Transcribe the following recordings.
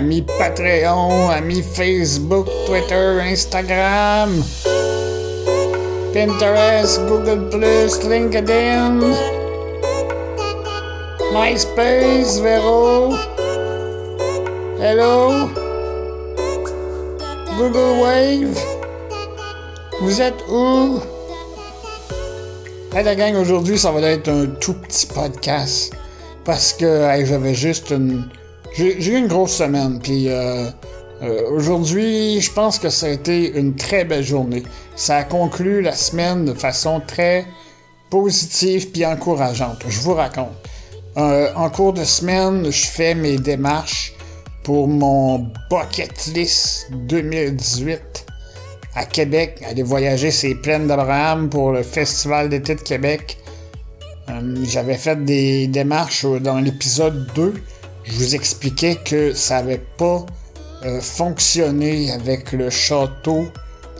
amis Patreon, amis Facebook, Twitter, Instagram, Pinterest, Google+, LinkedIn, MySpace, Vero, Hello, Google Wave, vous êtes où? Hey la gang, aujourd'hui ça va être un tout petit podcast parce que j'avais juste une... J'ai eu une grosse semaine, puis euh, euh, aujourd'hui, je pense que ça a été une très belle journée. Ça a conclu la semaine de façon très positive puis encourageante. Je vous raconte. Euh, en cours de semaine, je fais mes démarches pour mon bucket list 2018 à Québec, aller voyager ces plaines d'Abraham pour le Festival d'été de Québec. J'avais fait des démarches dans l'épisode 2. Je vous expliquais que ça n'avait pas euh, fonctionné avec le château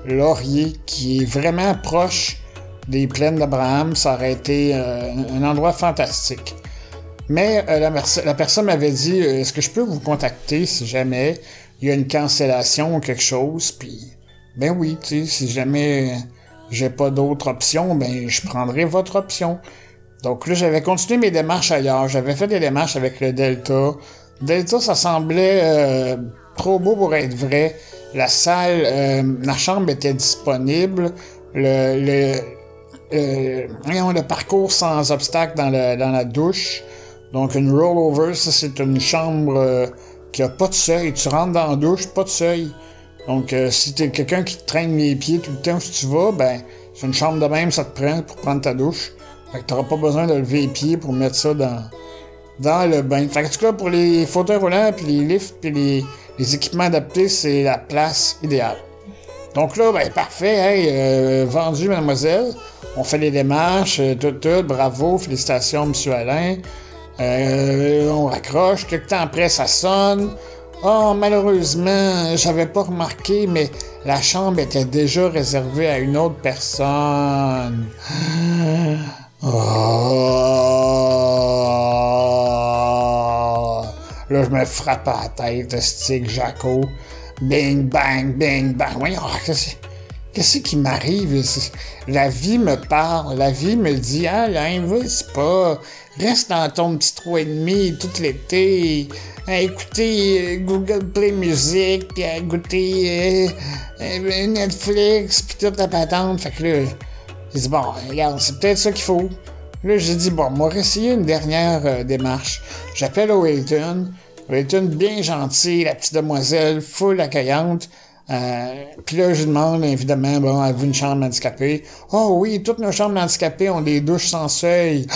Laurier qui est vraiment proche des plaines d'Abraham. Ça aurait été euh, un endroit fantastique. Mais la, la, personne m'avait dit Est-ce que je peux vous contacter si jamais il y a une cancellation ou quelque chose? Puis ben oui, tu sais, si jamais j'ai pas d'autre option, ben je prendrai votre option. Donc là, j'avais continué mes démarches ailleurs. J'avais fait des démarches avec le Delta. Delta, ça semblait euh, trop beau pour être vrai. La salle, euh, la chambre était disponible. Le, le, euh, le parcours sans obstacle dans, dans la douche. Donc une rollover, ça c'est une chambre qui a pas de seuil. Tu rentres dans la douche, pas de seuil. Donc, euh, si t'es quelqu'un qui te traîne les pieds tout le temps où tu vas, ben, c'est une chambre de même, ça te prend pour prendre ta douche. Fait que t'auras pas besoin de lever les pieds pour mettre ça dans, dans le bain. Fait que, en tout cas, pour les fauteuils roulants, puis les lifts, puis les, les équipements adaptés, c'est la place idéale. Donc là, ben, parfait, hey, euh, vendu, mademoiselle. On fait les démarches, euh, tout, tout, bravo, félicitations, monsieur Alain. Euh, on raccroche, quelques temps après, ça sonne. Oh, malheureusement, j'avais pas remarqué, mais la chambre était déjà réservée à une autre personne. Oh. Là, je me frappe à la tête, stick Jaco. Bing, bang, bing, bang. Voyons, qu'est-ce qui m'arrive? La vie me parle, la vie me dit, ah, là, c'est pas, reste dans ton petit trou et demi tout l'été à écouter euh, Google Play Music, puis à écouter euh, euh, Netflix, puis toute la patente. Fait que là, j'ai dit, bon, regarde, c'est peut-être ça qu'il faut. Là, j'ai dit, bon, moi, essayer une dernière démarche. J'appelle Wilton. Wilton, bien gentil, la petite demoiselle, full accueillante. Euh, puis là, je demande, évidemment, bon, avez-vous une chambre handicapée? Oh oui, toutes nos chambres handicapées ont des douches sans seuil.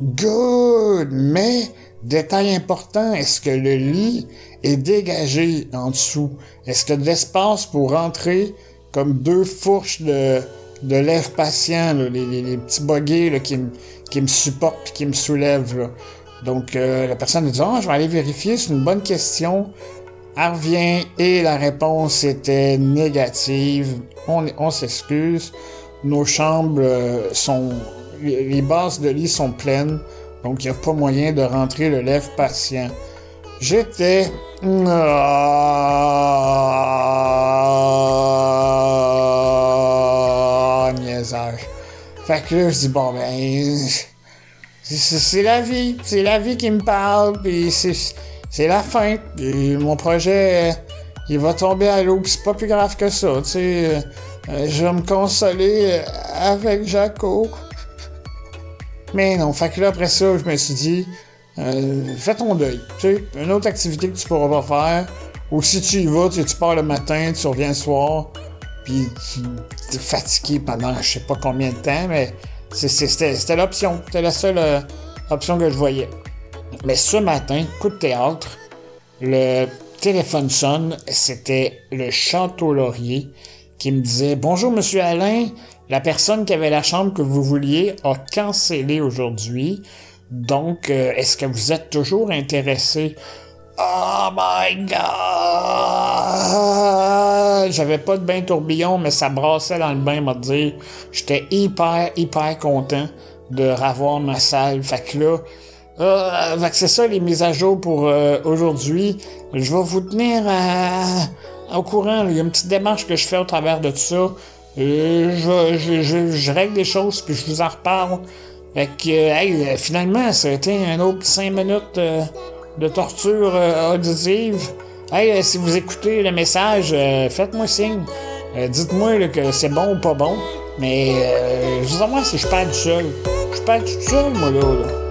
good! Mais Détail important, est-ce que le lit est dégagé en dessous? Est-ce a de l'espace pour rentrer comme deux fourches de, de lèvres patients, les, petits boguets qui, qui me supportent et qui me soulèvent? Donc, euh, la personne dit, oh, je vais aller vérifier, c'est une bonne question. Elle revient et la réponse était négative. On, s'excuse. Nos chambres euh, sont... Les bases de lit sont pleines. Donc, il n'y a pas moyen de rentrer le lèvre patient. J'étais... Oh, Fait que là, je dis, bon, ben... C'est la vie. C'est la vie qui me parle, puis c'est la fin. mon projet, il va tomber à l'eau, c'est pas plus grave que ça, tu sais. Euh, je vais me consoler avec Jaco. Mais non, fait que là, après ça, je me suis dit, euh, fais ton deuil. Tu sais, une autre activité que tu pourras pas faire, ou si tu y vas, tu, tu pars le matin, tu reviens le soir, puis fatigué pendant je sais pas combien de temps, mais c'était l'option. C'était la seule euh, option que je voyais. Mais ce matin, coup de théâtre, le téléphone sonne, c'était le Château Laurier qui me disait Bonjour, monsieur Alain, la personne qui avait la chambre que vous vouliez a cancellé aujourd'hui. Donc, euh, est-ce que vous êtes toujours intéressé? Oh my god! J'avais pas de bain tourbillon, mais ça brassait dans le bain, m'a dit. J'étais hyper, hyper content de revoir ma salle. Fait que là, Euh, c'est ça les mises à jour pour euh, aujourd'hui. Je vais vous tenir au courant. Il y a une petite démarche que je fais au travers de tout ça. Euh, je, je, règle des choses puis je vous en reparle. Fait que, hey, finalement, ça a été un autre 5 minutes de torture auditive. Hey, si vous écoutez le message, faites-moi signe. Dites-moi que c'est bon ou pas bon. Mais je vous moi si je parle tout seul. Je parle tout seul, moi, là. là.